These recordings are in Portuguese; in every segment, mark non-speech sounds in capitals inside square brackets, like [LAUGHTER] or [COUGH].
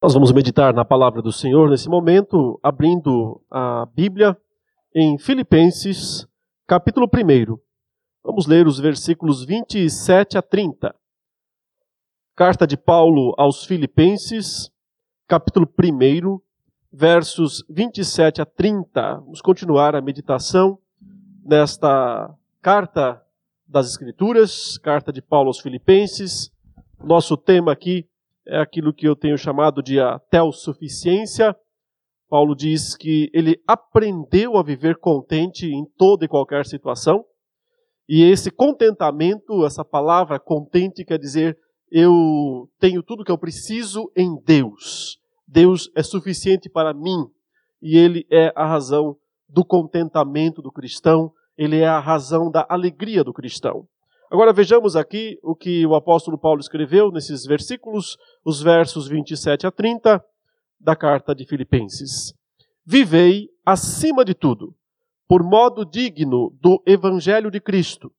Nós vamos meditar na palavra do Senhor nesse momento, abrindo a Bíblia em Filipenses, capítulo 1. Vamos ler os versículos 27 a 30. Carta de Paulo aos Filipenses, capítulo 1, versos 27 a 30. Vamos continuar a meditação nesta carta das Escrituras, carta de Paulo aos Filipenses. Nosso tema aqui é aquilo que eu tenho chamado de a telsuficiência. Paulo diz que ele aprendeu a viver contente em toda e qualquer situação. E esse contentamento, essa palavra contente, quer dizer eu tenho tudo que eu preciso em Deus. Deus é suficiente para mim e Ele é a razão do contentamento do cristão, Ele é a razão da alegria do cristão. Agora vejamos aqui o que o apóstolo Paulo escreveu nesses versículos, os versos 27 a 30 da carta de Filipenses. Vivei acima de tudo, por modo digno do evangelho de Cristo,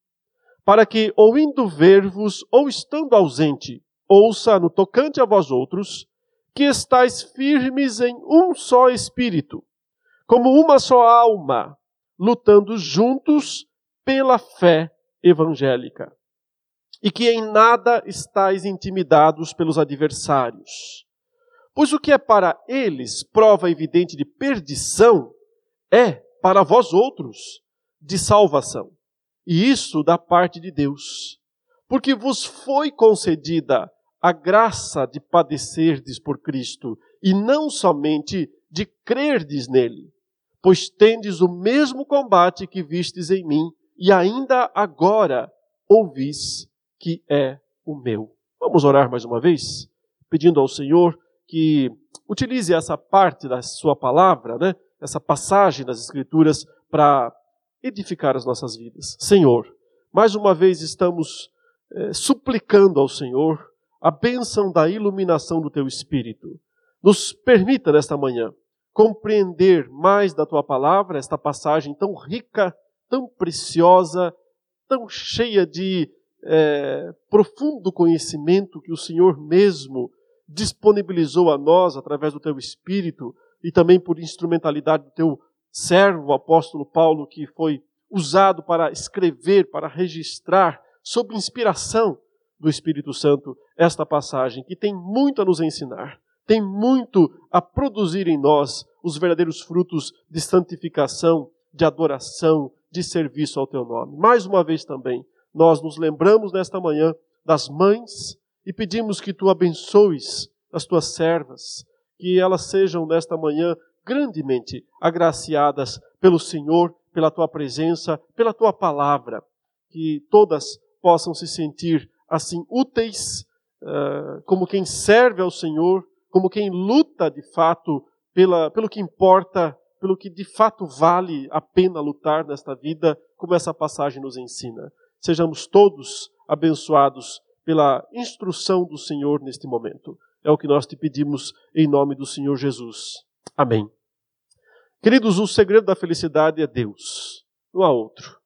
para que, ou indo ver-vos, ou estando ausente, ouça no tocante a vós outros, que estáis firmes em um só espírito, como uma só alma, lutando juntos pela fé evangélica, e que em nada estáis intimidados pelos adversários. Pois o que é para eles prova evidente de perdição, é para vós outros de salvação. E isso da parte de Deus. Porque vos foi concedida a graça de padecerdes por Cristo, e não somente de crerdes nele, pois tendes o mesmo combate que vistes em mim, e ainda agora ouvis que é o meu. Vamos orar mais uma vez, pedindo ao Senhor que utilize essa parte da sua palavra, né? essa passagem das Escrituras, para edificar as nossas vidas. Senhor, mais uma vez estamos é, suplicando ao Senhor a bênção da iluminação do Teu Espírito. Nos permita nesta manhã compreender mais da Tua palavra, esta passagem tão rica tão preciosa, tão cheia de é, profundo conhecimento que o Senhor mesmo disponibilizou a nós através do teu Espírito e também por instrumentalidade do teu servo, o apóstolo Paulo, que foi usado para escrever, para registrar, sob inspiração do Espírito Santo, esta passagem, que tem muito a nos ensinar, tem muito a produzir em nós os verdadeiros frutos de santificação, de adoração, de serviço ao teu nome. Mais uma vez também, nós nos lembramos nesta manhã das mães e pedimos que tu abençoes as tuas servas, que elas sejam nesta manhã grandemente agraciadas pelo Senhor, pela tua presença, pela tua palavra, que todas possam se sentir assim úteis, uh, como quem serve ao Senhor, como quem luta de fato pela, pelo que importa pelo que de fato vale a pena lutar nesta vida, como essa passagem nos ensina. Sejamos todos abençoados pela instrução do Senhor neste momento. É o que nós te pedimos em nome do Senhor Jesus. Amém. Queridos, o segredo da felicidade é Deus, não há outro.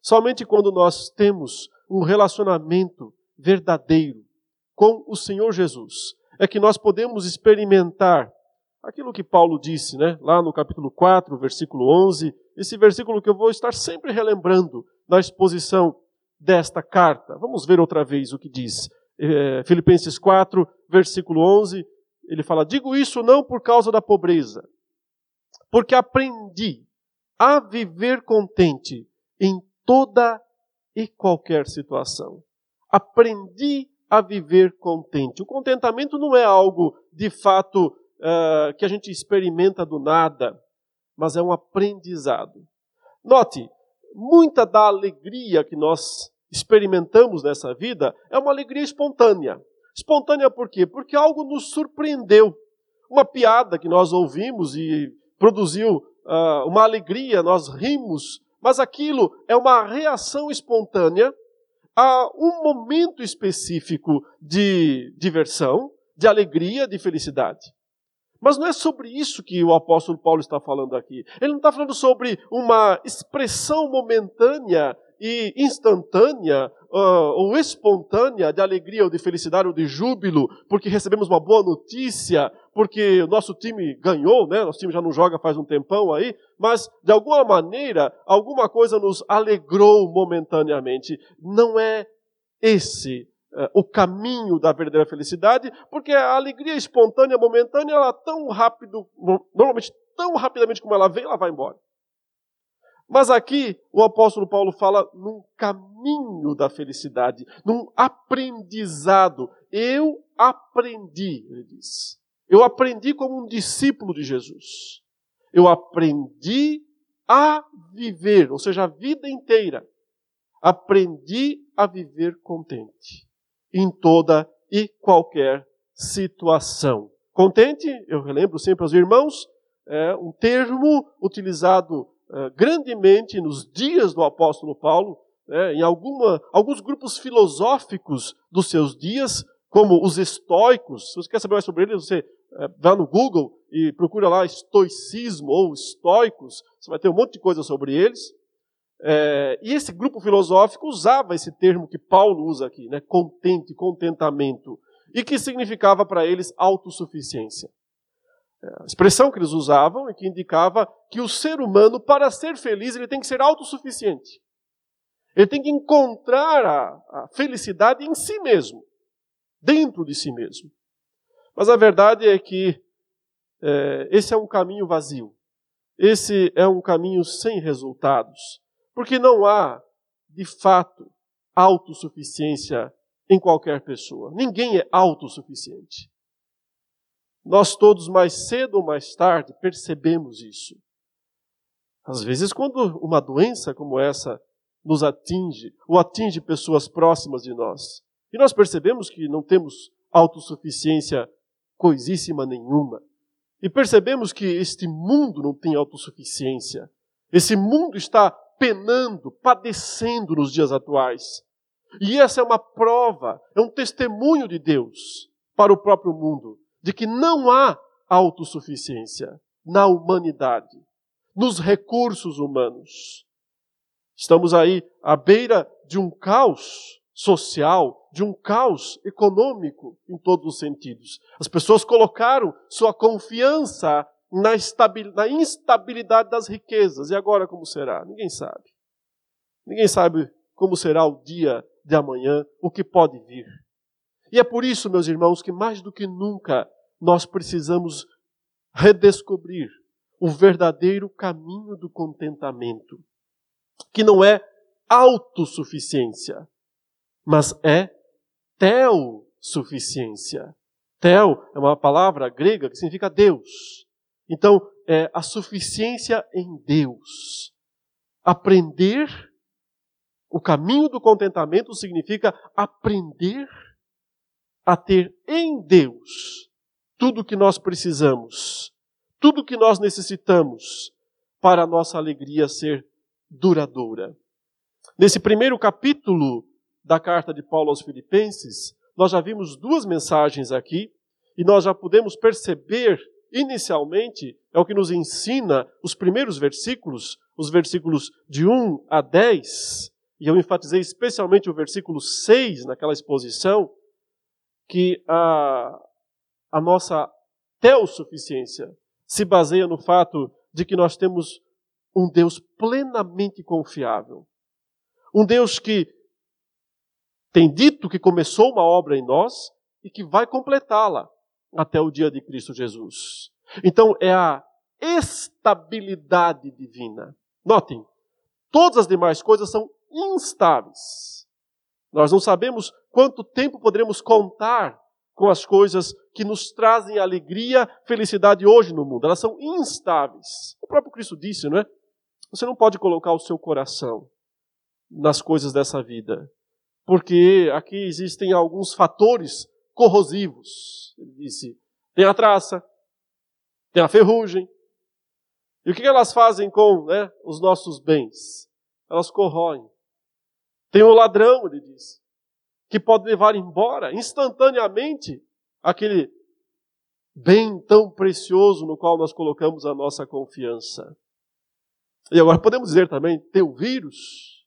Somente quando nós temos um relacionamento verdadeiro com o Senhor Jesus é que nós podemos experimentar Aquilo que Paulo disse, né, lá no capítulo 4, versículo 11, esse versículo que eu vou estar sempre relembrando na exposição desta carta. Vamos ver outra vez o que diz. É, Filipenses 4, versículo 11, ele fala: Digo isso não por causa da pobreza, porque aprendi a viver contente em toda e qualquer situação. Aprendi a viver contente. O contentamento não é algo de fato uh, que a gente experimenta do nada, mas é um aprendizado. Note, muita da alegria que nós experimentamos nessa vida é uma alegria espontânea. Espontânea por quê? Porque algo nos surpreendeu. Uma piada que nós ouvimos e produziu uh, uma alegria, nós rimos, mas aquilo é uma reação espontânea a um momento específico de diversão, de alegria, de felicidade. Mas não é sobre isso que o apóstolo Paulo está falando aqui. Ele não está falando sobre uma expressão momentânea e instantânea uh, ou espontânea de alegria ou de felicidade ou de júbilo, porque recebemos uma boa notícia, porque o nosso time ganhou, né? Nosso time já não joga faz um tempão aí, mas de alguma maneira, alguma coisa nos alegrou momentaneamente. Não é esse o caminho da verdadeira felicidade, porque a alegria espontânea, momentânea, ela tão rápido, normalmente tão rapidamente como ela vem, ela vai embora. Mas aqui o apóstolo Paulo fala num caminho da felicidade, num aprendizado. Eu aprendi, ele diz. Eu aprendi como um discípulo de Jesus. Eu aprendi a viver, ou seja, a vida inteira. Aprendi a viver contente em toda e qualquer situação. Contente, eu relembro sempre aos irmãos, é um termo utilizado uh, grandemente nos dias do apóstolo Paulo, né, em alguma, alguns grupos filosóficos dos seus dias, como os estoicos. Se você quer saber mais sobre eles, você uh, vá no Google e procura lá estoicismo ou estoicos, você vai ter um monte de coisa sobre eles. É, e esse grupo filosófico usava esse termo que Paulo usa aqui, né, contente, contentamento, e que significava para eles autossuficiência. A expressão que eles usavam e que indicava que o ser humano, para ser feliz, ele tem que ser autossuficiente. Ele tem que encontrar a, a felicidade em si mesmo, dentro de si mesmo. Mas a verdade é que é, esse é um caminho vazio. Esse é um caminho sem resultados. Porque não há, de fato, autossuficiência em qualquer pessoa. Ninguém é autossuficiente. Nós todos, mais cedo ou mais tarde, percebemos isso. Às vezes, quando uma doença como essa nos atinge, ou atinge pessoas próximas de nós, e nós percebemos que não temos autossuficiência coisíssima nenhuma, e percebemos que este mundo não tem autossuficiência, esse mundo está penando, padecendo nos dias atuais. E essa é uma prova, é um testemunho de Deus para o próprio mundo de que não há autossuficiência na humanidade, nos recursos humanos. Estamos aí à beira de um caos social, de um caos econômico em todos os sentidos. As pessoas colocaram sua confiança na, instabilidade das riquezas. E agora como será? Ninguém sabe. Ninguém sabe como será o dia de amanhã, o que pode vir. E é por isso, meus irmãos, que mais do que nunca nós precisamos redescobrir o verdadeiro caminho do contentamento, que não é autossuficiência, mas é teosuficiência. Tel é uma palavra grega que significa Deus. Então, é a suficiência em Deus. Aprender o caminho do contentamento significa aprender a ter em Deus tudo o que nós precisamos, tudo o que nós necessitamos para a nossa alegria ser duradoura. Nesse primeiro capítulo da carta de Paulo aos Filipenses, nós já vimos duas mensagens aqui e nós já podemos perceber inicialmente, é o que nos ensina os primeiros versículos, os versículos de 1 a 10, e eu enfatizei especialmente o versículo 6 naquela exposição, que a, a nossa teossuficiência se baseia no fato de que nós temos um Deus plenamente confiável. Um Deus que tem dito que começou uma obra em nós e que vai completá-la até o dia de Cristo Jesus. Então é a estabilidade divina. Notem, todas as demais coisas são instáveis. Nós não sabemos quanto tempo poderemos contar com as coisas que nos trazem alegria, felicidade hoje no mundo. Elas são instáveis. O próprio Cristo disse, não é? Você não pode colocar o seu coração nas coisas dessa vida, porque aqui existem alguns fatores corrosivos. Ele disse: tem a traça, tem a ferrugem. E o que elas fazem com né, os nossos bens? Elas corroem. Tem o ladrão, ele disse, que pode levar embora instantaneamente aquele bem tão precioso no qual nós colocamos a nossa confiança. E agora podemos dizer também, tem o vírus,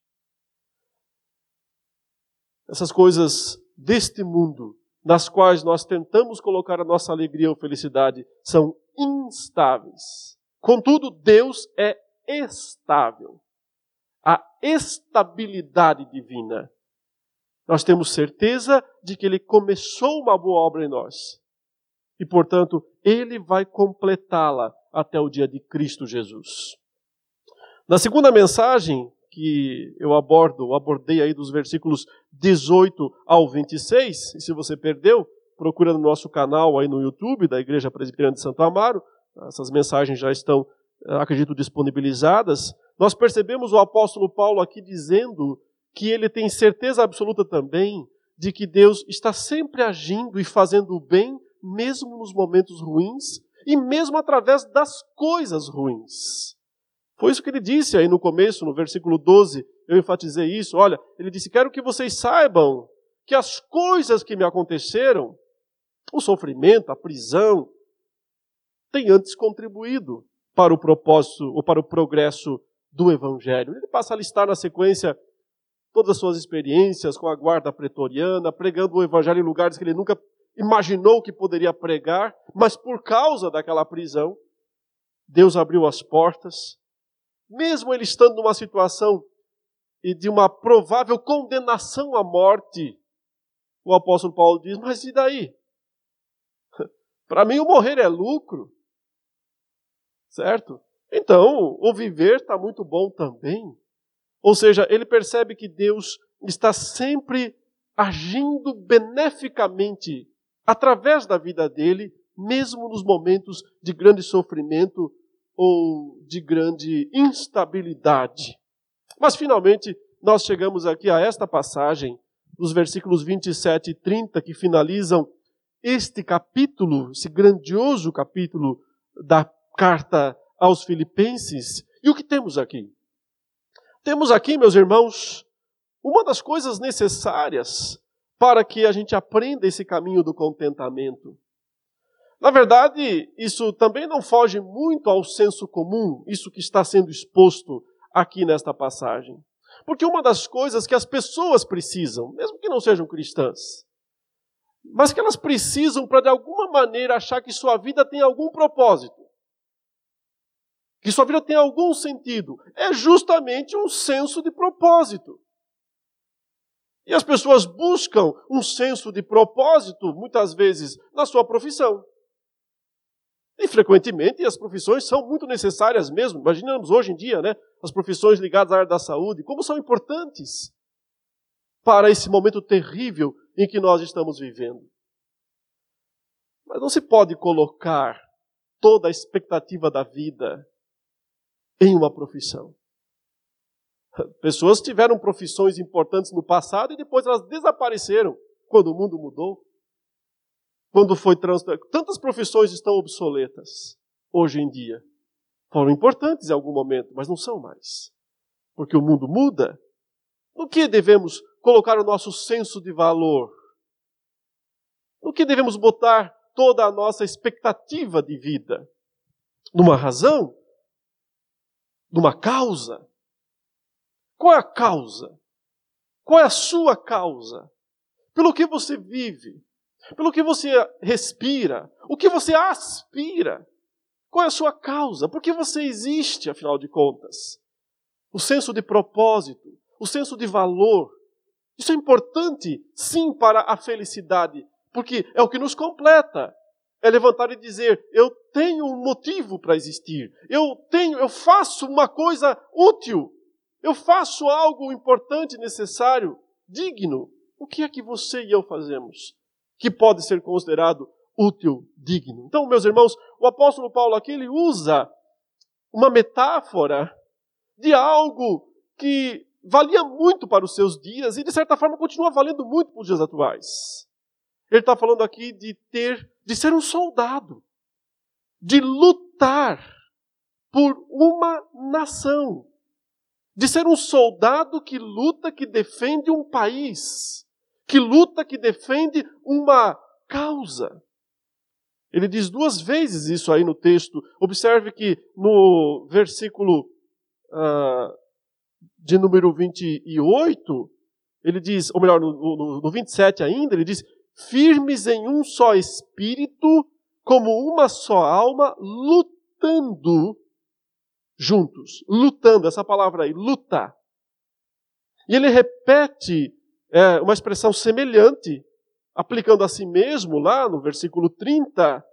essas coisas deste mundo, nas quais nós tentamos colocar a nossa alegria ou felicidade, são instáveis. Contudo, Deus é estável. A estabilidade divina. Nós temos certeza de que Ele começou uma boa obra em nós. E, portanto, Ele vai completá-la até o dia de Cristo Jesus. Na segunda mensagem que eu abordo, abordei aí dos versículos 18 ao 26, e se você perdeu, procura no nosso canal aí no YouTube da Igreja Presbiteriana de Santo Amaro, essas mensagens já estão, eh, acredito, disponibilizadas. Nós percebemos o apóstolo Paulo aqui dizendo que ele tem certeza absoluta também de que Deus está sempre agindo e fazendo o bem, mesmo nos momentos ruins e mesmo através das coisas ruins. Foi isso que ele disse aí no começo, no versículo 12, eu enfatizei isso. Olha, ele disse: Quero que vocês saibam que as coisas que me aconteceram, o sofrimento, a prisão, têm antes contribuído para o propósito ou para o progresso do Evangelho. Ele passa a listar na sequência todas as suas experiências com a guarda pretoriana, pregando o Evangelho em lugares que ele nunca imaginou que poderia pregar, mas por causa daquela prisão, Deus abriu as portas mesmo ele estando numa situação de uma provável condenação à morte, o apóstolo Paulo diz: Mas e daí? [LAUGHS] Para mim, o morrer é lucro, certo? Então, o viver está muito bom também. Ou seja, ele percebe que Deus está sempre agindo beneficamente através da vida dele, mesmo nos momentos de grande sofrimento ou de grande instabilidade. Mas finalmente nós chegamos aqui a esta passagem, dos versículos 27 e 30, que finalizam este capítulo, esse grandioso capítulo da carta aos Filipenses. E o que temos aqui? Temos aqui, meus irmãos, uma das coisas necessárias para que a gente aprenda esse caminho do contentamento. Na verdade, isso também não foge muito ao senso comum, isso que está sendo exposto aqui nesta passagem. Porque uma das coisas que as pessoas precisam, mesmo que não sejam cristãs, mas que elas precisam para de alguma maneira achar que sua vida tem algum propósito, que sua vida tem algum sentido, é justamente um senso de propósito. E as pessoas buscam um senso de propósito, muitas vezes, na sua profissão. E frequentemente as profissões são muito necessárias mesmo. Imaginamos hoje em dia, né, as profissões ligadas à área da saúde, como são importantes para esse momento terrível em que nós estamos vivendo. Mas não se pode colocar toda a expectativa da vida em uma profissão. Pessoas tiveram profissões importantes no passado e depois elas desapareceram quando o mundo mudou quando foi transformado. Tantas profissões estão obsoletas hoje em dia. Foram importantes em algum momento, mas não são mais. Porque o mundo muda. No que devemos colocar o nosso senso de valor? No que devemos botar toda a nossa expectativa de vida? Numa razão? Numa causa? Qual é a causa? Qual é a sua causa? Pelo que você vive? Pelo que você respira, o que você aspira. Qual é a sua causa? Por que você existe, afinal de contas? O senso de propósito, o senso de valor. Isso é importante, sim, para a felicidade, porque é o que nos completa. É levantar e dizer: eu tenho um motivo para existir. Eu tenho, eu faço uma coisa útil. Eu faço algo importante, necessário, digno. O que é que você e eu fazemos? Que pode ser considerado útil, digno. Então, meus irmãos, o apóstolo Paulo aqui ele usa uma metáfora de algo que valia muito para os seus dias e de certa forma continua valendo muito para os dias atuais. Ele está falando aqui de ter, de ser um soldado, de lutar por uma nação, de ser um soldado que luta, que defende um país que luta, que defende uma causa. Ele diz duas vezes isso aí no texto. Observe que no versículo uh, de número 28, ele diz, ou melhor, no, no, no 27 ainda, ele diz: firmes em um só espírito, como uma só alma, lutando juntos. Lutando, essa palavra aí, lutar. E ele repete é, uma expressão semelhante, aplicando a si mesmo lá no versículo 30,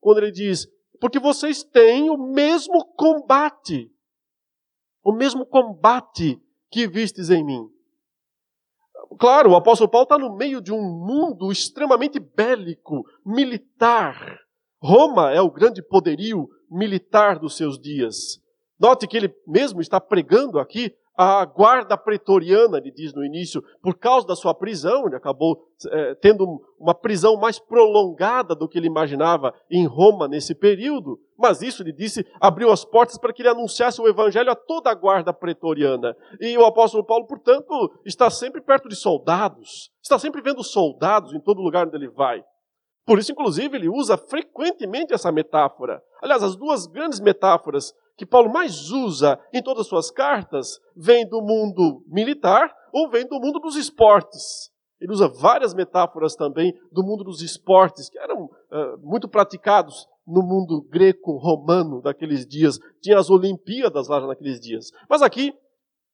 quando ele diz: Porque vocês têm o mesmo combate, o mesmo combate que vistes em mim. Claro, o apóstolo Paulo está no meio de um mundo extremamente bélico, militar. Roma é o grande poderio militar dos seus dias. Note que ele mesmo está pregando aqui a guarda pretoriana, ele diz no início, por causa da sua prisão, ele acabou é, tendo uma prisão mais prolongada do que ele imaginava em Roma nesse período, mas isso, ele disse, abriu as portas para que ele anunciasse o evangelho a toda a guarda pretoriana. E o apóstolo Paulo, portanto, está sempre perto de soldados, está sempre vendo soldados em todo lugar onde ele vai. Por isso, inclusive, ele usa frequentemente essa metáfora. Aliás, as duas grandes metáforas que Paulo mais usa em todas as suas cartas vem do mundo militar ou vem do mundo dos esportes. Ele usa várias metáforas também do mundo dos esportes, que eram uh, muito praticados no mundo greco-romano daqueles dias. Tinha as Olimpíadas lá naqueles dias. Mas aqui,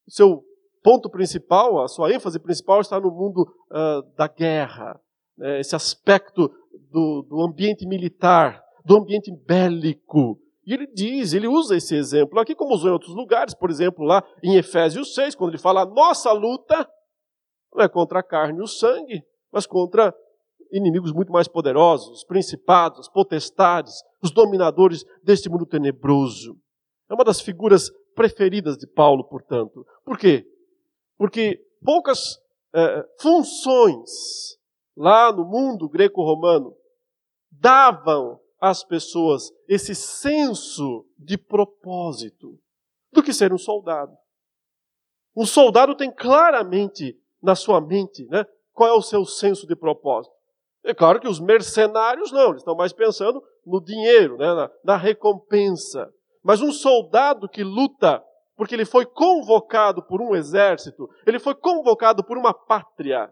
seu ponto principal, a sua ênfase principal está no mundo uh, da guerra, né? esse aspecto do, do ambiente militar, do ambiente bélico. E ele diz, ele usa esse exemplo aqui, como usou em outros lugares, por exemplo, lá em Efésios 6, quando ele fala: a nossa luta não é contra a carne e o sangue, mas contra inimigos muito mais poderosos, os principados, potestades, os dominadores deste mundo tenebroso. É uma das figuras preferidas de Paulo, portanto. Por quê? Porque poucas é, funções lá no mundo greco-romano davam às pessoas esse senso de propósito do que ser um soldado. Um soldado tem claramente na sua mente né, qual é o seu senso de propósito. É claro que os mercenários não, eles estão mais pensando no dinheiro, né, na, na recompensa. Mas um soldado que luta porque ele foi convocado por um exército, ele foi convocado por uma pátria,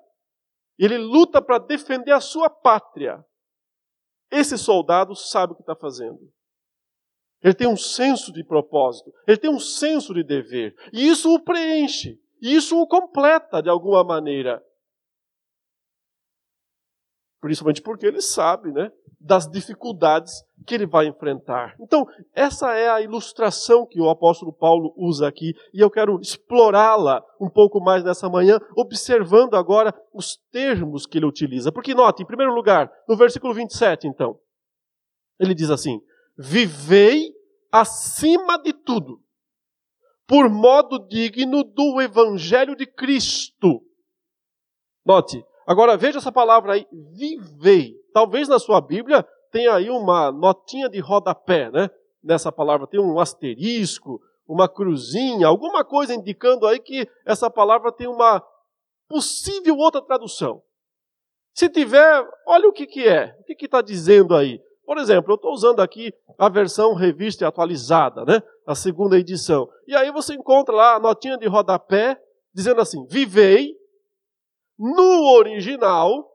ele luta para defender a sua pátria. Esse soldado sabe o que está fazendo. Ele tem um senso de propósito, ele tem um senso de dever. E isso o preenche, e isso o completa de alguma maneira. Principalmente porque ele sabe né, das dificuldades que ele vai enfrentar. Então, essa é a ilustração que o apóstolo Paulo usa aqui, e eu quero explorá-la um pouco mais nessa manhã, observando agora os termos que ele utiliza. Porque, note, em primeiro lugar, no versículo 27, então, ele diz assim: Vivei acima de tudo, por modo digno do evangelho de Cristo. Note, agora veja essa palavra aí, vivei. Talvez na sua Bíblia tem aí uma notinha de rodapé, né? Nessa palavra tem um asterisco, uma cruzinha, alguma coisa indicando aí que essa palavra tem uma possível outra tradução. Se tiver, olha o que, que é, o que está dizendo aí. Por exemplo, eu estou usando aqui a versão revista e atualizada, né? a segunda edição. E aí você encontra lá a notinha de rodapé dizendo assim: Vivei no original,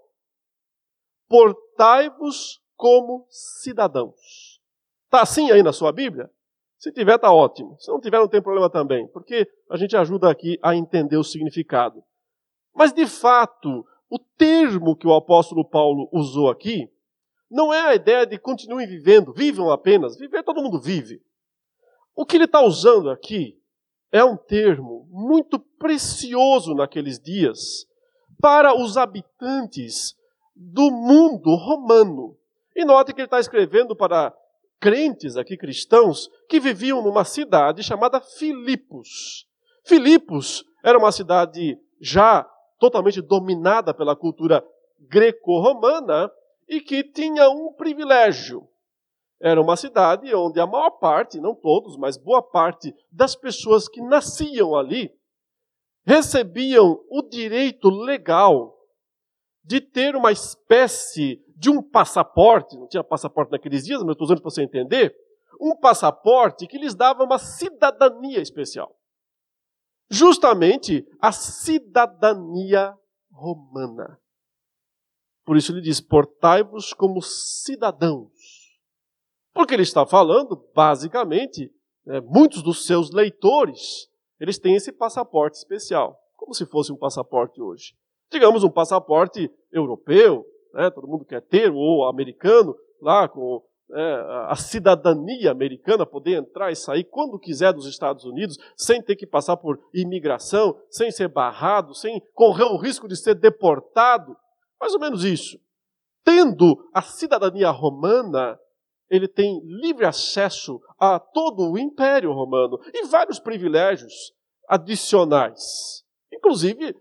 portai-vos como cidadãos. Está assim aí na sua Bíblia? Se tiver, está ótimo. Se não tiver, não tem problema também, porque a gente ajuda aqui a entender o significado. Mas, de fato, o termo que o apóstolo Paulo usou aqui não é a ideia de continuem vivendo, vivam apenas. Viver todo mundo vive. O que ele está usando aqui é um termo muito precioso naqueles dias para os habitantes do mundo romano. E note que ele está escrevendo para crentes aqui, cristãos, que viviam numa cidade chamada Filipos. Filipos era uma cidade já totalmente dominada pela cultura greco-romana e que tinha um privilégio. Era uma cidade onde a maior parte, não todos, mas boa parte das pessoas que nasciam ali recebiam o direito legal de ter uma espécie de um passaporte, não tinha passaporte naqueles dias, mas estou usando para você entender, um passaporte que lhes dava uma cidadania especial. justamente a cidadania romana. Por isso ele diz: portai-vos como cidadãos. Porque ele está falando, basicamente, né, muitos dos seus leitores, eles têm esse passaporte especial, como se fosse um passaporte hoje. Digamos um passaporte europeu, né, todo mundo quer ter, ou americano, lá com é, a cidadania americana, poder entrar e sair quando quiser dos Estados Unidos, sem ter que passar por imigração, sem ser barrado, sem correr o risco de ser deportado. Mais ou menos isso. Tendo a cidadania romana, ele tem livre acesso a todo o Império Romano e vários privilégios adicionais, inclusive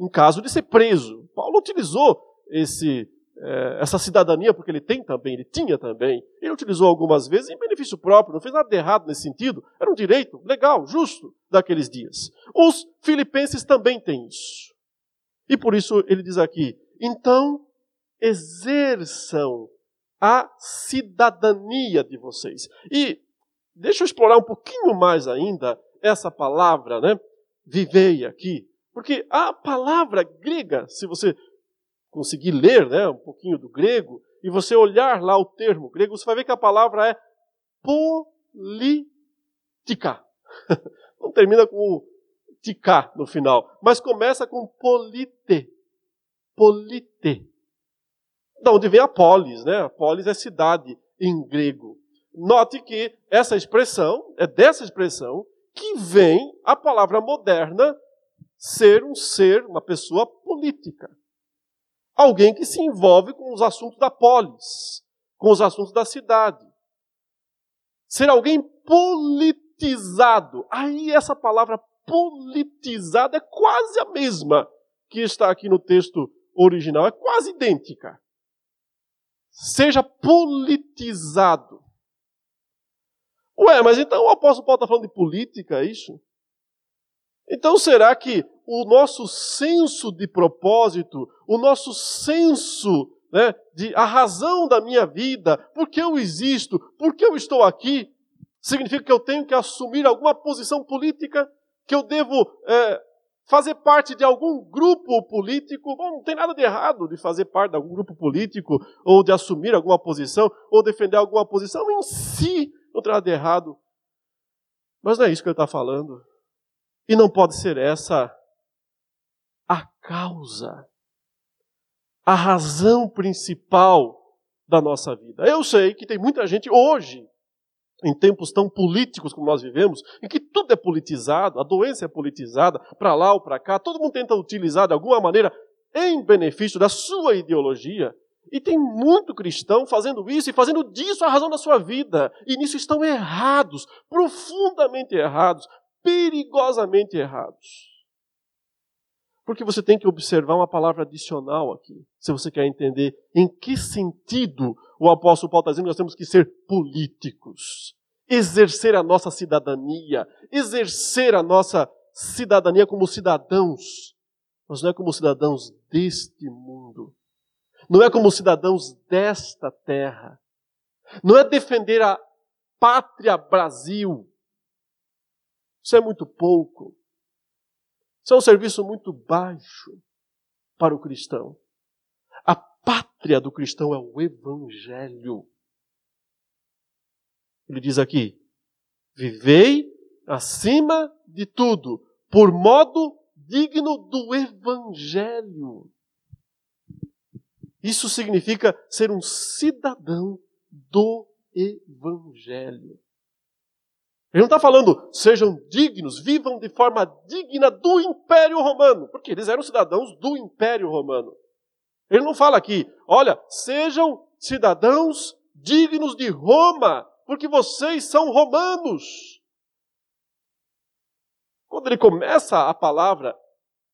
em caso de ser preso. Paulo utilizou esse é, essa cidadania, porque ele tem também, ele tinha também. Ele utilizou algumas vezes em benefício próprio, não fez nada de errado nesse sentido. Era um direito legal, justo daqueles dias. Os filipenses também têm isso. E por isso ele diz aqui: então exerçam a cidadania de vocês. E deixa eu explorar um pouquinho mais ainda essa palavra, né? Vivei aqui. Porque a palavra grega, se você conseguir ler né, um pouquinho do grego, e você olhar lá o termo grego, você vai ver que a palavra é política. [LAUGHS] Não termina com o tica no final, mas começa com polite. Polite. Da onde vem a polis, né? A polis é cidade em grego. Note que essa expressão, é dessa expressão que vem a palavra moderna ser um ser, uma pessoa política alguém que se envolve com os assuntos da polis, com os assuntos da cidade. Ser alguém politizado. Aí essa palavra politizado é quase a mesma que está aqui no texto original, é quase idêntica. Seja politizado. Ué, mas então o apóstolo Paulo está falando de política, é isso? Então será que o nosso senso de propósito, o nosso senso né, de a razão da minha vida, por que eu existo, por que eu estou aqui, significa que eu tenho que assumir alguma posição política, que eu devo é, fazer parte de algum grupo político. Bom, não tem nada de errado de fazer parte de algum grupo político, ou de assumir alguma posição, ou defender alguma posição em si, não tem nada de errado. Mas não é isso que ele está falando. E não pode ser essa a causa, a razão principal da nossa vida. Eu sei que tem muita gente hoje, em tempos tão políticos como nós vivemos, em que tudo é politizado, a doença é politizada, para lá ou para cá, todo mundo tenta utilizar de alguma maneira em benefício da sua ideologia. E tem muito cristão fazendo isso e fazendo disso a razão da sua vida. E nisso estão errados, profundamente errados, perigosamente errados. Porque você tem que observar uma palavra adicional aqui, se você quer entender em que sentido o apóstolo Paulo está dizendo que nós temos que ser políticos, exercer a nossa cidadania, exercer a nossa cidadania como cidadãos, mas não é como cidadãos deste mundo, não é como cidadãos desta terra, não é defender a pátria Brasil, isso é muito pouco. Isso é um serviço muito baixo para o cristão. Pátria do cristão é o Evangelho. Ele diz aqui: vivei acima de tudo, por modo digno do Evangelho. Isso significa ser um cidadão do Evangelho. Ele não está falando, sejam dignos, vivam de forma digna do Império Romano, porque eles eram cidadãos do Império Romano. Ele não fala aqui, olha, sejam cidadãos dignos de Roma, porque vocês são romanos. Quando ele começa a palavra,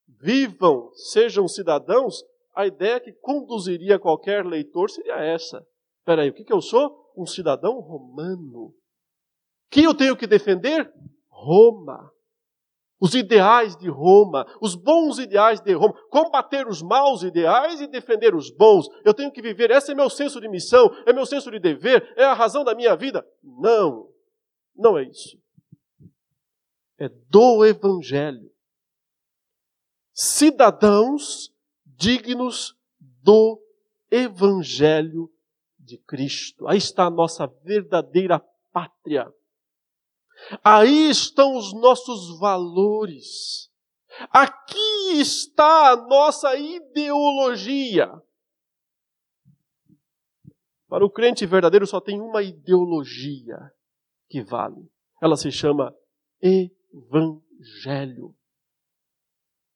vivam, sejam cidadãos, a ideia que conduziria qualquer leitor seria essa. Espera aí, o que, que eu sou? Um cidadão romano. Quem eu tenho que defender? Roma. Os ideais de Roma, os bons ideais de Roma, combater os maus ideais e defender os bons. Eu tenho que viver, esse é meu senso de missão, é meu senso de dever, é a razão da minha vida. Não, não é isso. é do Evangelho. Cidadãos dignos do Evangelho de Cristo. Aí está a nossa verdadeira pátria. Aí estão os nossos valores. Aqui está a nossa ideologia. Para o crente verdadeiro só tem uma ideologia que vale. Ela se chama Evangelho.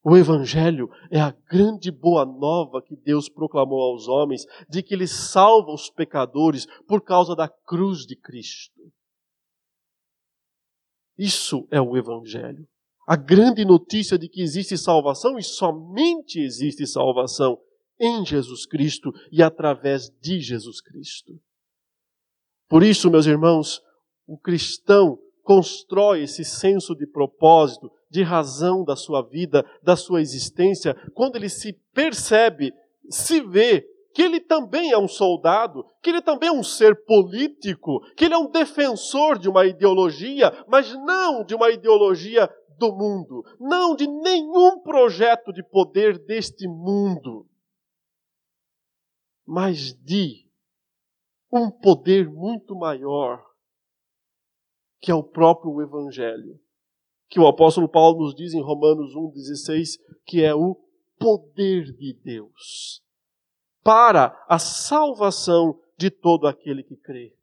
O Evangelho é a grande boa nova que Deus proclamou aos homens, de que Ele salva os pecadores por causa da cruz de Cristo. Isso é o Evangelho. A grande notícia de que existe salvação e somente existe salvação em Jesus Cristo e através de Jesus Cristo. Por isso, meus irmãos, o cristão constrói esse senso de propósito, de razão da sua vida, da sua existência, quando ele se percebe, se vê que ele também é um soldado, que ele também é um ser político, que ele é um defensor de uma ideologia, mas não de uma ideologia do mundo, não de nenhum projeto de poder deste mundo, mas de um poder muito maior, que é o próprio Evangelho, que o apóstolo Paulo nos diz em Romanos 1,16, que é o poder de Deus para a salvação de todo aquele que crê.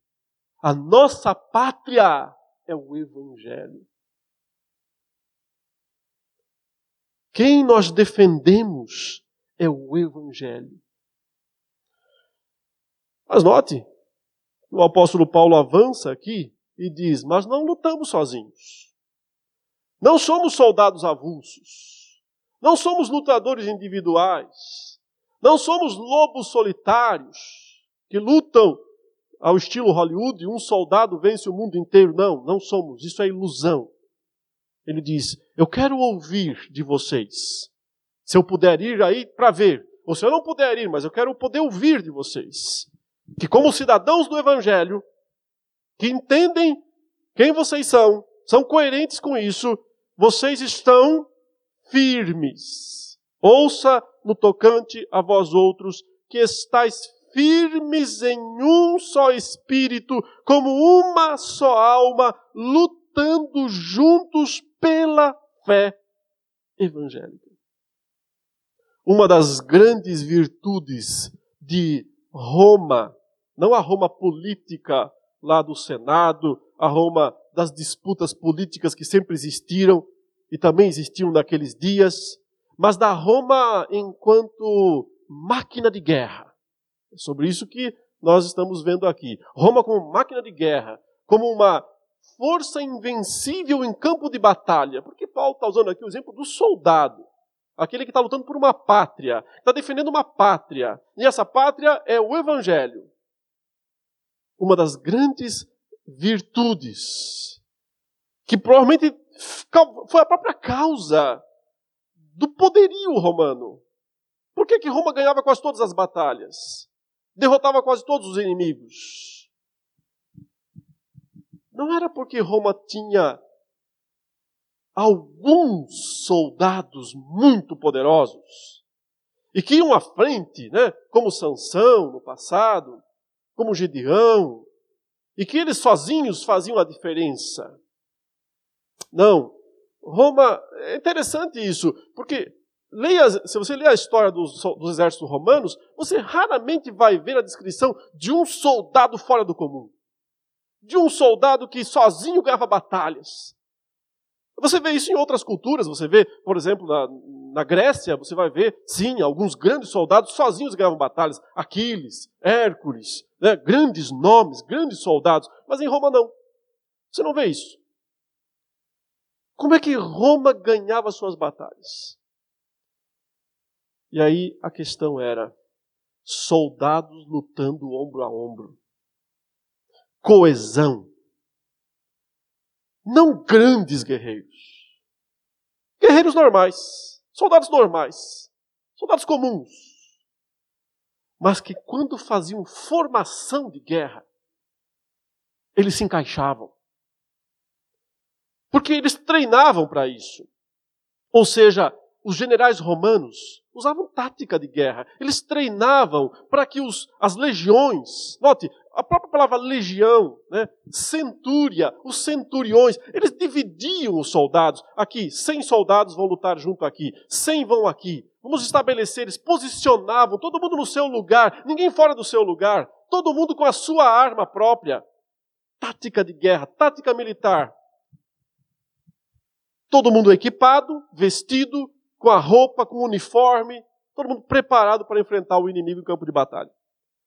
A nossa pátria é o Evangelho. Quem nós defendemos é o Evangelho. Mas note, o apóstolo Paulo avança aqui e diz: Mas não lutamos sozinhos. Não somos soldados avulsos. Não somos lutadores individuais. Não somos lobos solitários que lutam ao estilo Hollywood, um soldado vence o mundo inteiro. Não, não somos. Isso é ilusão. Ele diz: Eu quero ouvir de vocês. Se eu puder ir aí para ver, ou se eu não puder ir, mas eu quero poder ouvir de vocês. Que, como cidadãos do Evangelho, que entendem quem vocês são, são coerentes com isso, vocês estão firmes Ouça no tocante a vós outros, que estáis firmes em um só espírito, como uma só alma, lutando juntos pela fé evangélica. Uma das grandes virtudes de Roma, não a Roma política lá do Senado, a Roma das disputas políticas que sempre existiram e também existiam naqueles dias, mas da Roma enquanto máquina de guerra. É sobre isso que nós estamos vendo aqui. Roma como máquina de guerra, como uma força invencível em campo de batalha. Porque Paulo está usando aqui o exemplo do soldado. Aquele que está lutando por uma pátria, está defendendo uma pátria. E essa pátria é o Evangelho. Uma das grandes virtudes, que provavelmente foi a própria causa do poderio romano. Por que, que Roma ganhava quase todas as batalhas? Derrotava quase todos os inimigos? Não era porque Roma tinha alguns soldados muito poderosos e que iam à frente, né, como Sansão no passado, como Gedeão, e que eles sozinhos faziam a diferença. Não, Roma, é interessante isso, porque leia, se você ler a história dos, dos exércitos romanos, você raramente vai ver a descrição de um soldado fora do comum. De um soldado que sozinho ganhava batalhas. Você vê isso em outras culturas, você vê, por exemplo, na, na Grécia, você vai ver, sim, alguns grandes soldados sozinhos ganhavam batalhas. Aquiles, Hércules, né, grandes nomes, grandes soldados. Mas em Roma não. Você não vê isso. Como é que Roma ganhava suas batalhas? E aí a questão era: soldados lutando ombro a ombro. Coesão. Não grandes guerreiros. Guerreiros normais. Soldados normais. Soldados comuns. Mas que quando faziam formação de guerra, eles se encaixavam. Porque eles treinavam para isso. Ou seja, os generais romanos usavam tática de guerra. Eles treinavam para que os, as legiões, note, a própria palavra legião, né, centúria, os centuriões, eles dividiam os soldados. Aqui, 100 soldados vão lutar junto aqui, 100 vão aqui. Vamos estabelecer, eles posicionavam, todo mundo no seu lugar, ninguém fora do seu lugar, todo mundo com a sua arma própria. Tática de guerra, tática militar. Todo mundo equipado, vestido, com a roupa, com o uniforme, todo mundo preparado para enfrentar o inimigo em campo de batalha.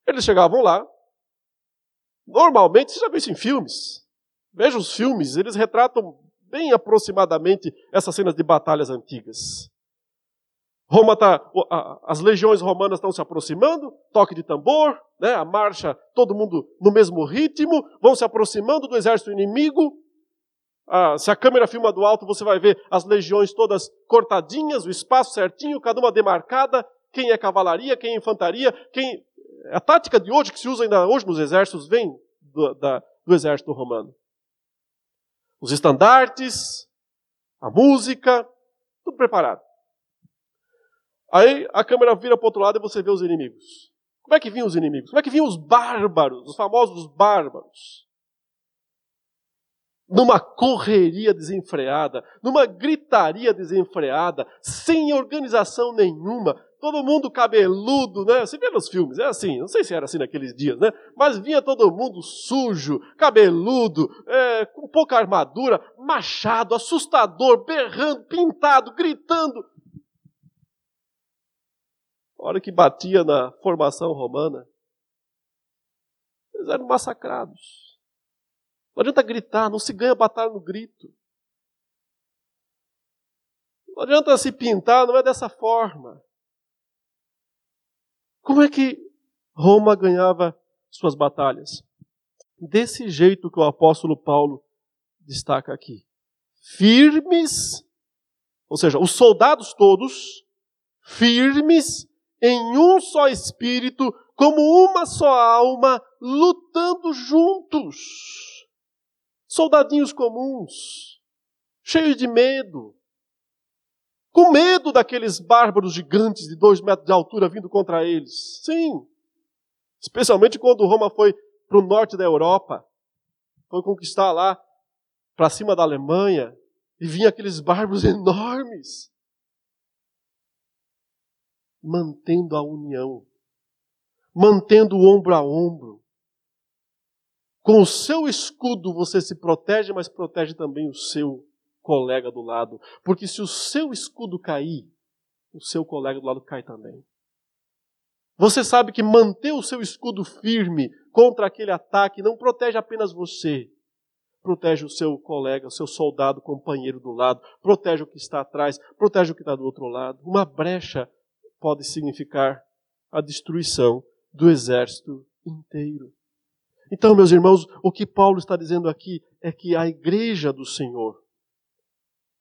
Eles chegavam lá. Normalmente, você já viu isso em filmes. Veja os filmes, eles retratam bem aproximadamente essas cenas de batalhas antigas. Roma tá, as legiões romanas estão se aproximando, toque de tambor, né, a marcha, todo mundo no mesmo ritmo, vão se aproximando do exército inimigo, ah, se a câmera filma do alto, você vai ver as legiões todas cortadinhas, o espaço certinho, cada uma demarcada, quem é cavalaria, quem é infantaria, quem. A tática de hoje, que se usa ainda hoje nos exércitos, vem do, da, do exército romano. Os estandartes, a música, tudo preparado. Aí a câmera vira para o outro lado e você vê os inimigos. Como é que vinham os inimigos? Como é que vinham os bárbaros, os famosos bárbaros? Numa correria desenfreada, numa gritaria desenfreada, sem organização nenhuma, todo mundo cabeludo, né? Você vê nos filmes, é assim, não sei se era assim naqueles dias, né? Mas vinha todo mundo sujo, cabeludo, é, com pouca armadura, machado, assustador, berrando, pintado, gritando. A hora que batia na formação romana, eles eram massacrados. Não adianta gritar, não se ganha batalha no grito. Não adianta se pintar, não é dessa forma. Como é que Roma ganhava suas batalhas? Desse jeito que o apóstolo Paulo destaca aqui. Firmes, ou seja, os soldados todos, firmes em um só espírito, como uma só alma, lutando juntos soldadinhos comuns, cheios de medo, com medo daqueles bárbaros gigantes de dois metros de altura vindo contra eles. Sim, especialmente quando Roma foi para o norte da Europa, foi conquistar lá para cima da Alemanha, e vinha aqueles bárbaros [LAUGHS] enormes, mantendo a união, mantendo o ombro a ombro, com o seu escudo você se protege, mas protege também o seu colega do lado. Porque se o seu escudo cair, o seu colega do lado cai também. Você sabe que manter o seu escudo firme contra aquele ataque não protege apenas você, protege o seu colega, o seu soldado, companheiro do lado, protege o que está atrás, protege o que está do outro lado. Uma brecha pode significar a destruição do exército inteiro. Então, meus irmãos, o que Paulo está dizendo aqui é que a igreja do Senhor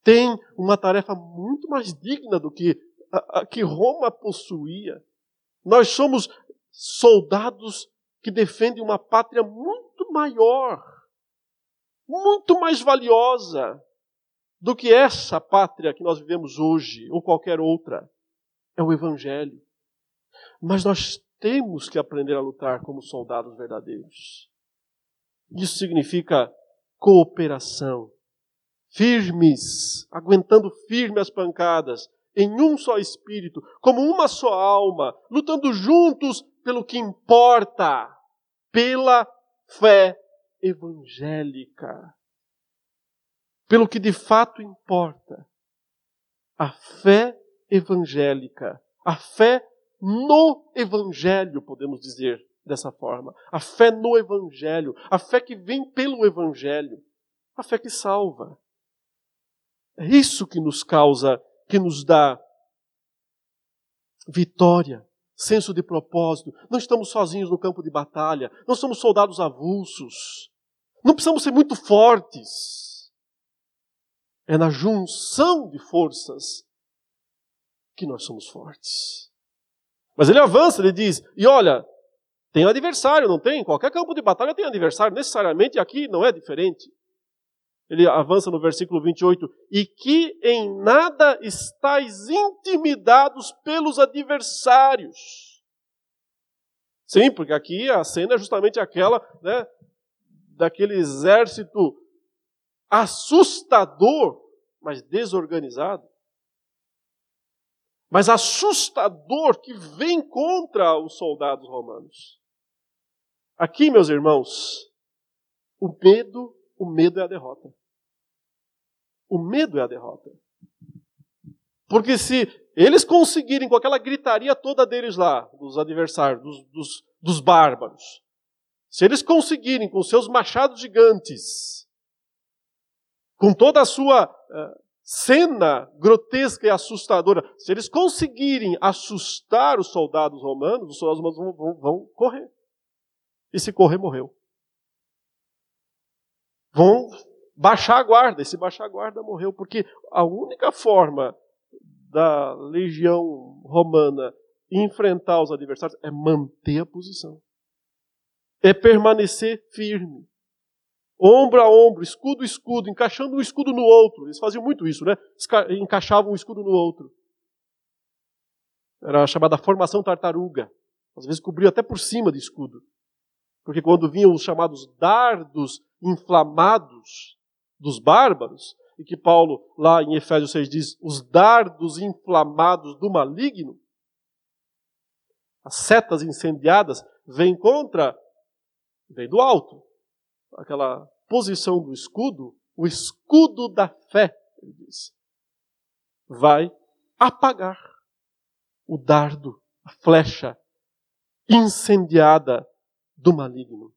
tem uma tarefa muito mais digna do que a, a que Roma possuía. Nós somos soldados que defendem uma pátria muito maior, muito mais valiosa do que essa pátria que nós vivemos hoje ou qualquer outra. É o Evangelho. Mas nós temos que aprender a lutar como soldados verdadeiros. Isso significa cooperação. Firmes, aguentando firme as pancadas, em um só espírito, como uma só alma, lutando juntos pelo que importa, pela fé evangélica. Pelo que de fato importa. A fé evangélica, a fé no Evangelho, podemos dizer dessa forma. A fé no Evangelho, a fé que vem pelo Evangelho, a fé que salva. É isso que nos causa, que nos dá vitória, senso de propósito. Não estamos sozinhos no campo de batalha, não somos soldados avulsos, não precisamos ser muito fortes. É na junção de forças que nós somos fortes. Mas ele avança, ele diz: e olha, tem adversário, não tem? Qualquer campo de batalha tem adversário, necessariamente aqui não é diferente. Ele avança no versículo 28, e que em nada estáis intimidados pelos adversários. Sim, porque aqui a cena é justamente aquela, né, daquele exército assustador, mas desorganizado. Mas assustador que vem contra os soldados romanos. Aqui, meus irmãos, o medo, o medo é a derrota. O medo é a derrota. Porque se eles conseguirem, com aquela gritaria toda deles lá, dos adversários, dos, dos, dos bárbaros, se eles conseguirem, com seus machados gigantes, com toda a sua uh, cena grotesca e assustadora, se eles conseguirem assustar os soldados romanos, os soldados romanos vão, vão, vão correr. E se correr, morreu. Vão baixar a guarda. E se baixar a guarda, morreu. Porque a única forma da legião romana enfrentar os adversários é manter a posição. É permanecer firme. Ombro a ombro, escudo a escudo, encaixando um escudo no outro. Eles faziam muito isso, né? Encaixavam um escudo no outro. Era a chamada formação tartaruga. Às vezes cobriu até por cima do escudo. Porque quando vinham os chamados dardos inflamados dos bárbaros, e que Paulo, lá em Efésios 6, diz: os dardos inflamados do maligno, as setas incendiadas, vêm contra, vem do alto. Aquela posição do escudo, o escudo da fé, ele diz, vai apagar o dardo, a flecha incendiada do maligno.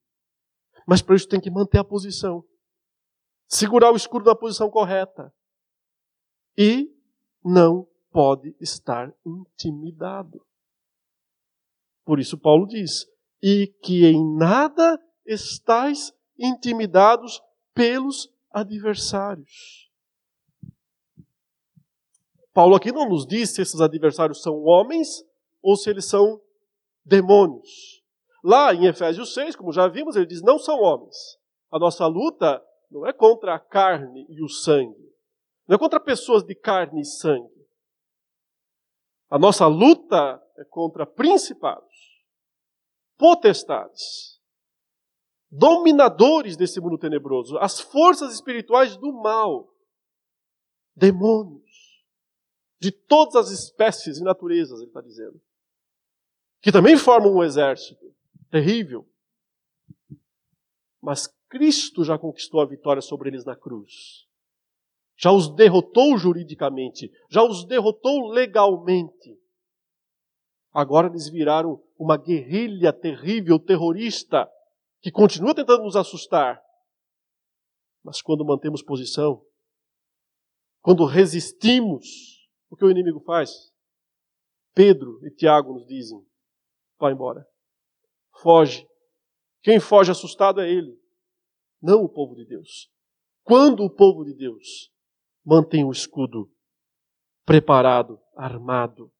Mas para isso tem que manter a posição. Segurar o escudo na posição correta. E não pode estar intimidado. Por isso Paulo diz: e que em nada estáis intimidados pelos adversários. Paulo aqui não nos diz se esses adversários são homens ou se eles são demônios. Lá em Efésios 6, como já vimos, ele diz: não são homens. A nossa luta não é contra a carne e o sangue. Não é contra pessoas de carne e sangue. A nossa luta é contra principados, potestades, dominadores desse mundo tenebroso, as forças espirituais do mal, demônios, de todas as espécies e naturezas, ele está dizendo, que também formam um exército terrível. Mas Cristo já conquistou a vitória sobre eles na cruz. Já os derrotou juridicamente, já os derrotou legalmente. Agora eles viraram uma guerrilha terrível, terrorista, que continua tentando nos assustar. Mas quando mantemos posição, quando resistimos, o que o inimigo faz? Pedro e Tiago nos dizem: vai embora foge. Quem foge assustado é ele, não o povo de Deus. Quando o povo de Deus mantém o escudo preparado, armado.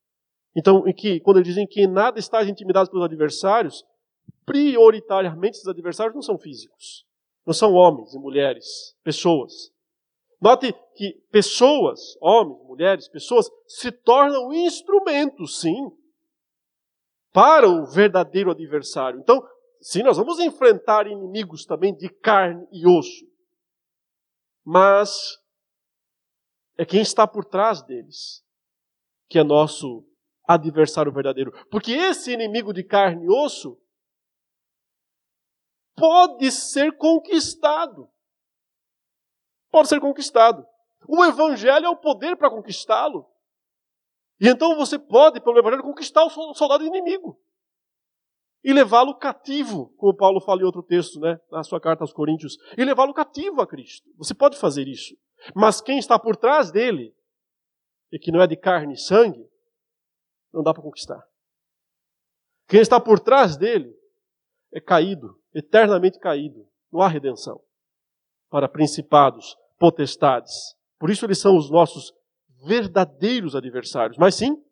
Então, em que, quando eles dizem que nada está intimidado pelos adversários, prioritariamente esses adversários não são físicos. Não são homens e mulheres, pessoas. Note que pessoas, homens, mulheres, pessoas, se tornam instrumentos, sim, para o verdadeiro adversário. Então, sim, nós vamos enfrentar inimigos também de carne e osso. Mas é quem está por trás deles que é nosso adversário verdadeiro. Porque esse inimigo de carne e osso pode ser conquistado. Pode ser conquistado. O evangelho é o poder para conquistá-lo. E então você pode, pelo Evangelho, conquistar o soldado inimigo e levá-lo cativo, como Paulo fala em outro texto, né, na sua carta aos Coríntios, e levá-lo cativo a Cristo. Você pode fazer isso. Mas quem está por trás dele, e que não é de carne e sangue, não dá para conquistar. Quem está por trás dele é caído, eternamente caído. Não há redenção para principados, potestades. Por isso eles são os nossos verdadeiros adversários. Mas sim,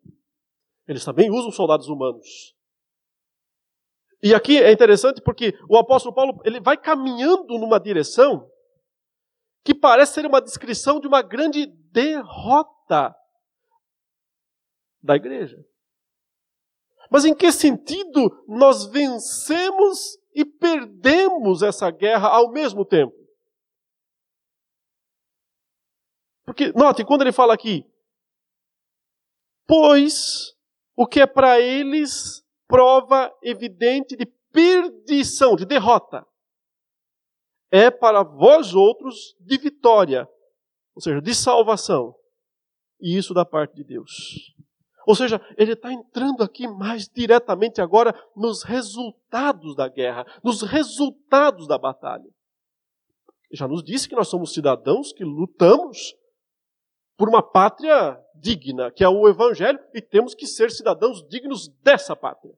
eles também usam soldados humanos. E aqui é interessante porque o apóstolo Paulo ele vai caminhando numa direção que parece ser uma descrição de uma grande derrota da igreja. Mas em que sentido nós vencemos e perdemos essa guerra ao mesmo tempo? Porque, note, quando ele fala aqui, pois o que é para eles prova evidente de perdição, de derrota, é para vós outros de vitória, ou seja, de salvação. E isso da parte de Deus. Ou seja, ele está entrando aqui mais diretamente agora nos resultados da guerra, nos resultados da batalha. Já nos disse que nós somos cidadãos que lutamos por uma pátria digna, que é o Evangelho, e temos que ser cidadãos dignos dessa pátria,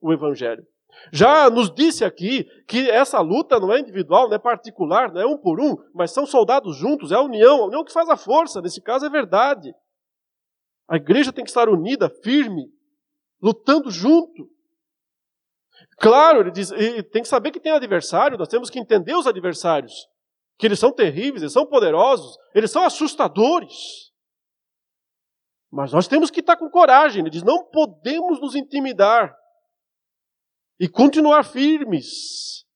o Evangelho. Já nos disse aqui que essa luta não é individual, não é particular, não é um por um, mas são soldados juntos, é a união, a união que faz a força, nesse caso é verdade. A igreja tem que estar unida, firme, lutando junto. Claro, ele diz, tem que saber que tem adversário, nós temos que entender os adversários, que eles são terríveis, eles são poderosos, eles são assustadores. Mas nós temos que estar com coragem, ele diz, não podemos nos intimidar e continuar firmes.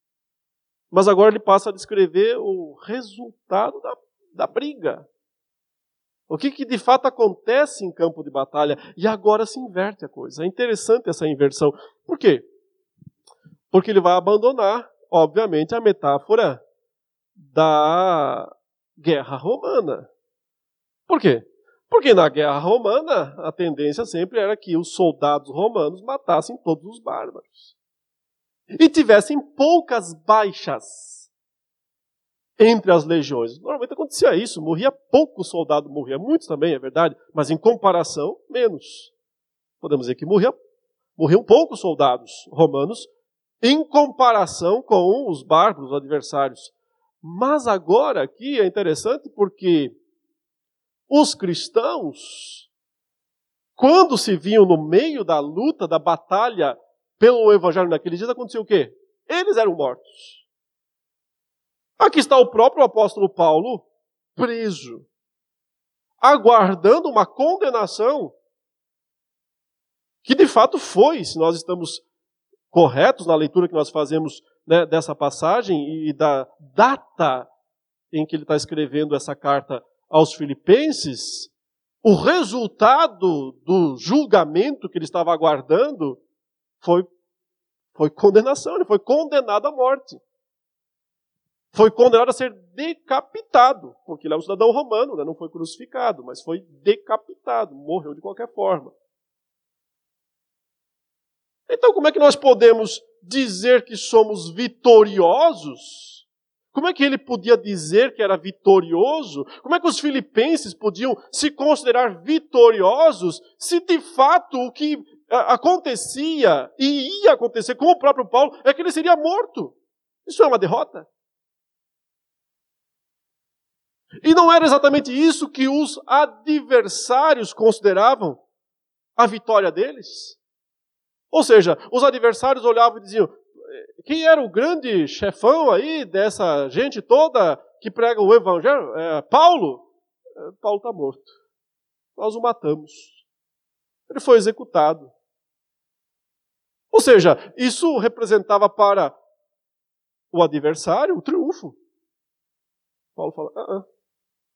Mas agora ele passa a descrever o resultado da, da briga. O que, que de fato acontece em campo de batalha? E agora se inverte a coisa. É interessante essa inversão. Por quê? Porque ele vai abandonar, obviamente, a metáfora da guerra romana. Por quê? Porque na guerra romana a tendência sempre era que os soldados romanos matassem todos os bárbaros e tivessem poucas baixas entre as legiões. Normalmente acontecia isso, morria pouco soldado, morria muitos também, é verdade, mas em comparação, menos. Podemos dizer que morria, morriam poucos soldados romanos em comparação com os bárbaros, os adversários. Mas agora aqui é interessante porque os cristãos, quando se viam no meio da luta, da batalha pelo evangelho naqueles dias, aconteceu o quê? Eles eram mortos. Aqui está o próprio apóstolo Paulo preso, aguardando uma condenação que de fato foi, se nós estamos corretos na leitura que nós fazemos né, dessa passagem e da data em que ele está escrevendo essa carta aos Filipenses, o resultado do julgamento que ele estava aguardando foi, foi condenação, ele foi condenado à morte foi condenado a ser decapitado, porque ele é um cidadão romano, né? não foi crucificado, mas foi decapitado, morreu de qualquer forma. Então, como é que nós podemos dizer que somos vitoriosos? Como é que ele podia dizer que era vitorioso? Como é que os filipenses podiam se considerar vitoriosos se de fato o que acontecia e ia acontecer com o próprio Paulo é que ele seria morto? Isso é uma derrota? E não era exatamente isso que os adversários consideravam a vitória deles? Ou seja, os adversários olhavam e diziam: quem era o grande chefão aí dessa gente toda que prega o evangelho? É, Paulo? É, Paulo está morto. Nós o matamos. Ele foi executado. Ou seja, isso representava para o adversário o triunfo. Paulo fala: ah, ah,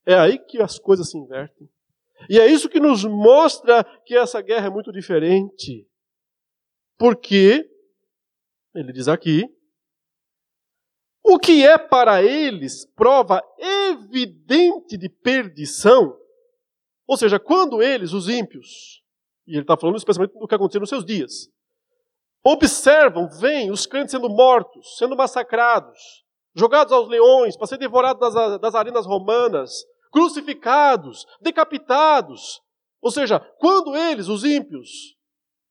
é aí que as coisas se invertem. E é isso que nos mostra que essa guerra é muito diferente. Porque, ele diz aqui, o que é para eles prova evidente de perdição, ou seja, quando eles, os ímpios, e ele está falando especialmente do que aconteceu nos seus dias, observam, veem os crentes sendo mortos, sendo massacrados, jogados aos leões, para ser devorados das, das arenas romanas, crucificados, decapitados. Ou seja, quando eles, os ímpios,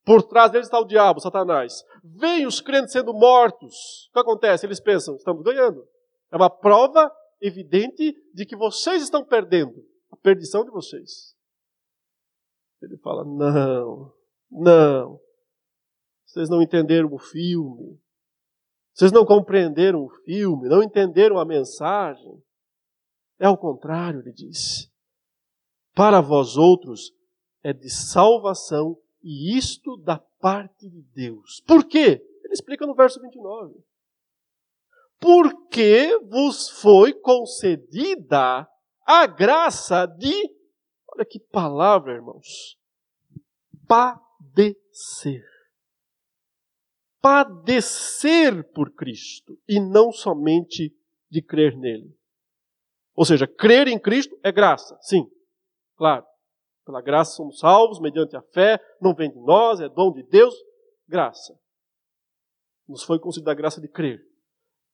por trás deles está o diabo, Satanás, veem os crentes sendo mortos, o que acontece? Eles pensam, estamos ganhando. É uma prova evidente de que vocês estão perdendo, a perdição de vocês. Ele fala: não, não, vocês não entenderam o filme, vocês não compreenderam o filme, não entenderam a mensagem. É ao contrário, ele diz. Para vós outros é de salvação e isto da parte de Deus. Por quê? Ele explica no verso 29. Porque vos foi concedida a graça de, olha que palavra, irmãos, padecer. Padecer por Cristo e não somente de crer nele. Ou seja, crer em Cristo é graça, sim, claro. Pela graça somos salvos, mediante a fé, não vem de nós, é dom de Deus, graça. Nos foi concedida a graça de crer.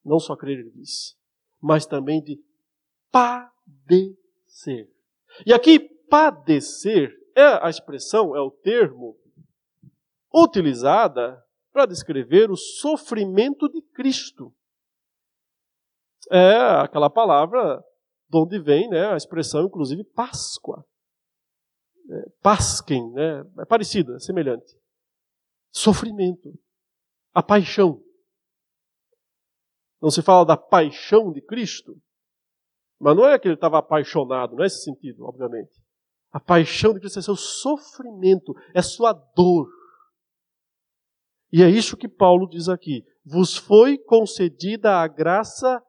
Não só crer, ele diz, mas também de padecer. E aqui, padecer é a expressão, é o termo utilizada para descrever o sofrimento de Cristo. É aquela palavra de onde vem né, a expressão, inclusive, Páscoa é, pasquem, né? é parecido, é semelhante. Sofrimento, a paixão. Não se fala da paixão de Cristo, mas não é que ele estava apaixonado, não é esse sentido, obviamente. A paixão de Cristo é seu sofrimento, é sua dor. E é isso que Paulo diz aqui. Vos foi concedida a graça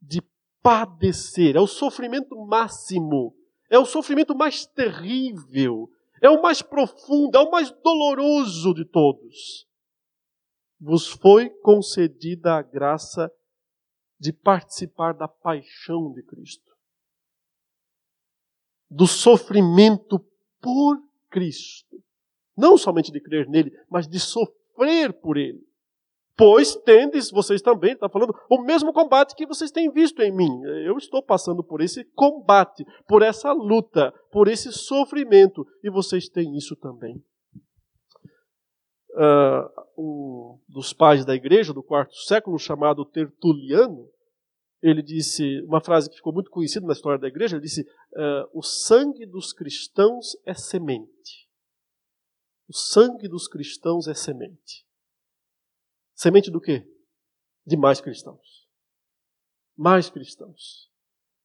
de padecer, é o sofrimento máximo é o sofrimento mais terrível, é o mais profundo, é o mais doloroso de todos. Vos foi concedida a graça de participar da paixão de Cristo, do sofrimento por Cristo. Não somente de crer nele, mas de sofrer por ele. Pois tendes, vocês também, está falando, o mesmo combate que vocês têm visto em mim. Eu estou passando por esse combate, por essa luta, por esse sofrimento, e vocês têm isso também. Uh, um dos pais da igreja do quarto século, chamado Tertuliano, ele disse uma frase que ficou muito conhecida na história da igreja: ele disse, uh, O sangue dos cristãos é semente. O sangue dos cristãos é semente. Semente do quê? De mais cristãos. Mais cristãos.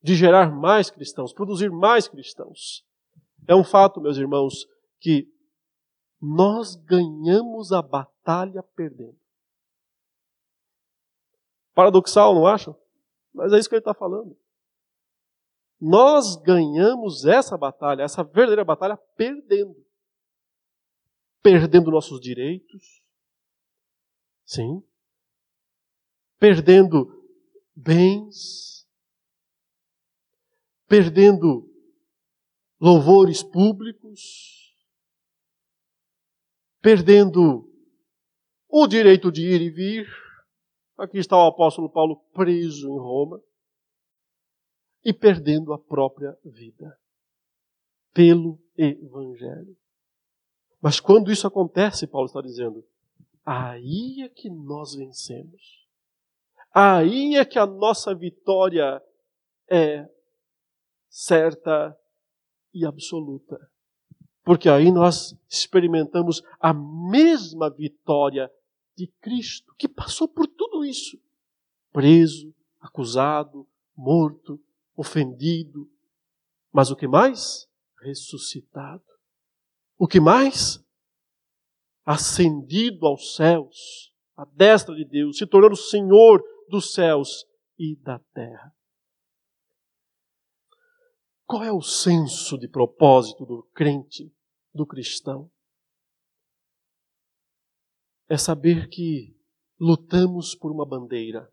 De gerar mais cristãos, produzir mais cristãos. É um fato, meus irmãos, que nós ganhamos a batalha perdendo. Paradoxal, não acham? Mas é isso que ele está falando. Nós ganhamos essa batalha, essa verdadeira batalha, perdendo. Perdendo nossos direitos, Sim. Perdendo bens, perdendo louvores públicos, perdendo o direito de ir e vir. Aqui está o apóstolo Paulo preso em Roma e perdendo a própria vida pelo Evangelho. Mas quando isso acontece, Paulo está dizendo, Aí é que nós vencemos. Aí é que a nossa vitória é certa e absoluta. Porque aí nós experimentamos a mesma vitória de Cristo, que passou por tudo isso: preso, acusado, morto, ofendido. Mas o que mais? Ressuscitado. O que mais? Ascendido aos céus, à destra de Deus, se tornando Senhor dos céus e da terra. Qual é o senso de propósito do crente, do cristão? É saber que lutamos por uma bandeira,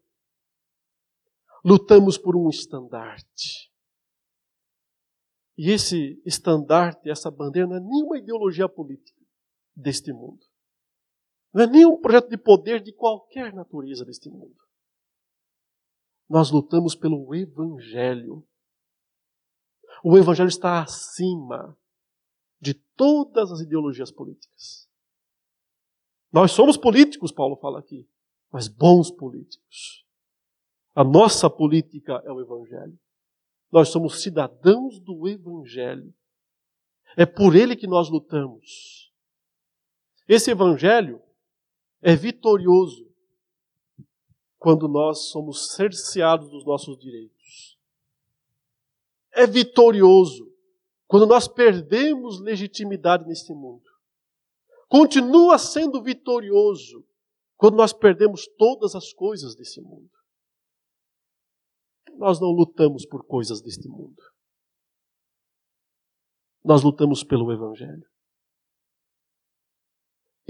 lutamos por um estandarte. E esse estandarte, essa bandeira, não é nenhuma ideologia política deste mundo. Não é nenhum projeto de poder de qualquer natureza deste mundo. Nós lutamos pelo Evangelho. O Evangelho está acima de todas as ideologias políticas. Nós somos políticos, Paulo fala aqui, mas bons políticos. A nossa política é o Evangelho. Nós somos cidadãos do Evangelho. É por ele que nós lutamos. Esse evangelho é vitorioso quando nós somos cerceados dos nossos direitos. é vitorioso quando nós perdemos legitimidade neste mundo. Continua sendo vitorioso quando nós perdemos todas as coisas desse mundo. Nós não lutamos por coisas deste mundo. Nós lutamos pelo Evangelho.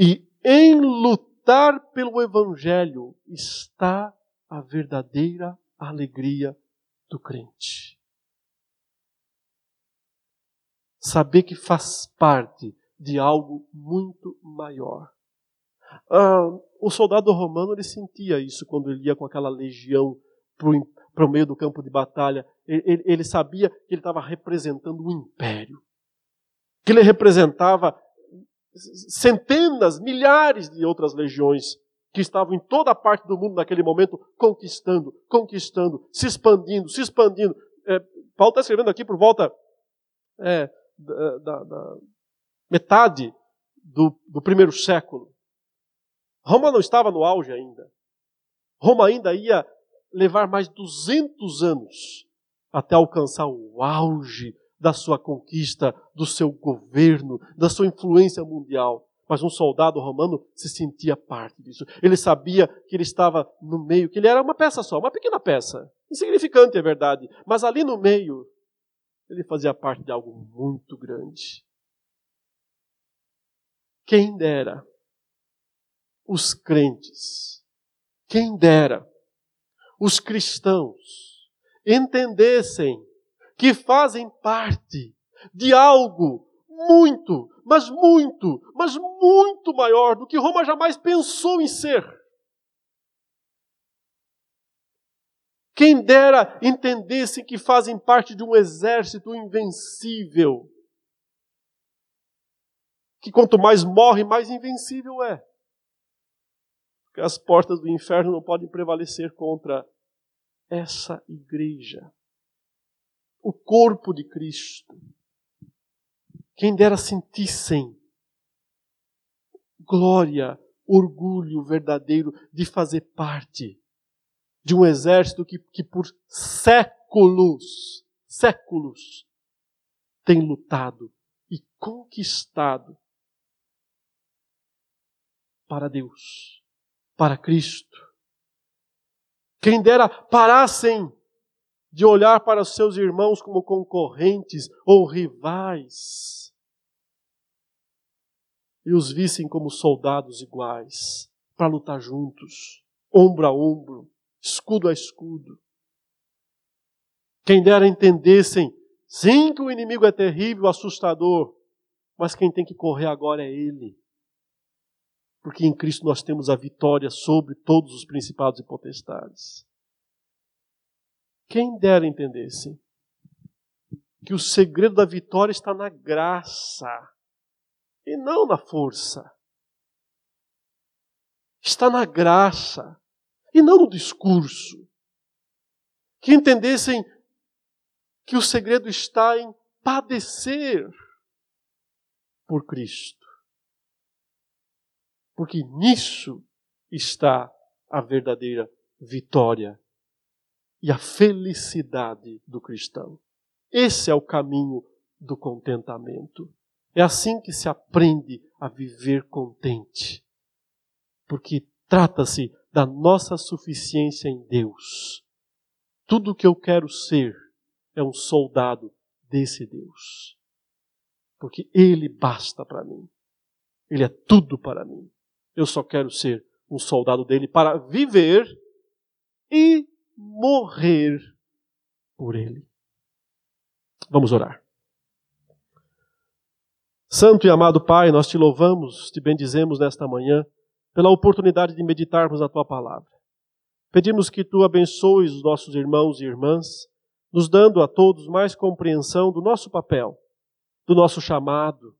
E em lutar pelo Evangelho está a verdadeira alegria do crente. Saber que faz parte de algo muito maior. Ah, o soldado romano ele sentia isso quando ele ia com aquela legião para o meio do campo de batalha. Ele, ele sabia que ele estava representando um império, que ele representava centenas, milhares de outras legiões que estavam em toda a parte do mundo naquele momento conquistando, conquistando, se expandindo, se expandindo. É, Paulo está escrevendo aqui por volta é, da, da, da, metade do, do primeiro século. Roma não estava no auge ainda. Roma ainda ia levar mais 200 anos até alcançar o auge da sua conquista, do seu governo, da sua influência mundial. Mas um soldado romano se sentia parte disso. Ele sabia que ele estava no meio, que ele era uma peça só, uma pequena peça. Insignificante, é verdade. Mas ali no meio, ele fazia parte de algo muito grande. Quem dera os crentes, quem dera os cristãos entendessem que fazem parte de algo muito, mas muito, mas muito maior do que Roma jamais pensou em ser. Quem dera entendesse que fazem parte de um exército invencível. Que quanto mais morre, mais invencível é. Porque as portas do inferno não podem prevalecer contra essa igreja o corpo de Cristo. Quem dera sentissem glória, orgulho verdadeiro de fazer parte de um exército que, que por séculos, séculos, tem lutado e conquistado para Deus, para Cristo. Quem dera parassem de olhar para os seus irmãos como concorrentes ou rivais e os vissem como soldados iguais para lutar juntos, ombro a ombro, escudo a escudo. Quem dera entendessem, sim, que o inimigo é terrível, assustador, mas quem tem que correr agora é ele. Porque em Cristo nós temos a vitória sobre todos os principados e potestades. Quem dera entendesse que o segredo da vitória está na graça e não na força. Está na graça e não no discurso. Que entendessem que o segredo está em padecer por Cristo. Porque nisso está a verdadeira vitória e a felicidade do cristão. Esse é o caminho do contentamento. É assim que se aprende a viver contente. Porque trata-se da nossa suficiência em Deus. Tudo o que eu quero ser é um soldado desse Deus. Porque Ele basta para mim. Ele é tudo para mim. Eu só quero ser um soldado dele para viver e morrer por ele. Vamos orar. Santo e amado Pai, nós te louvamos, te bendizemos nesta manhã pela oportunidade de meditarmos a tua palavra. Pedimos que tu abençoes os nossos irmãos e irmãs, nos dando a todos mais compreensão do nosso papel, do nosso chamado,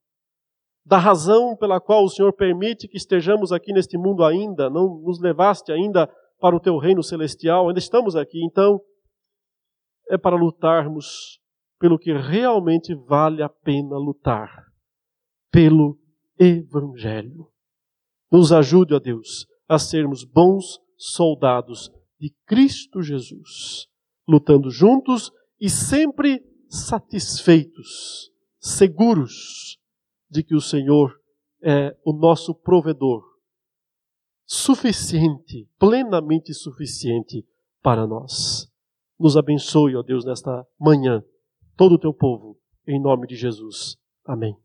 da razão pela qual o Senhor permite que estejamos aqui neste mundo ainda, não nos levaste ainda para o teu reino celestial, ainda estamos aqui, então é para lutarmos pelo que realmente vale a pena lutar, pelo Evangelho. Nos ajude, ó Deus, a sermos bons soldados de Cristo Jesus, lutando juntos e sempre satisfeitos, seguros de que o Senhor é o nosso provedor, suficiente, plenamente suficiente para nós. Nos abençoe, ó Deus, nesta manhã, todo o teu povo, em nome de Jesus. Amém.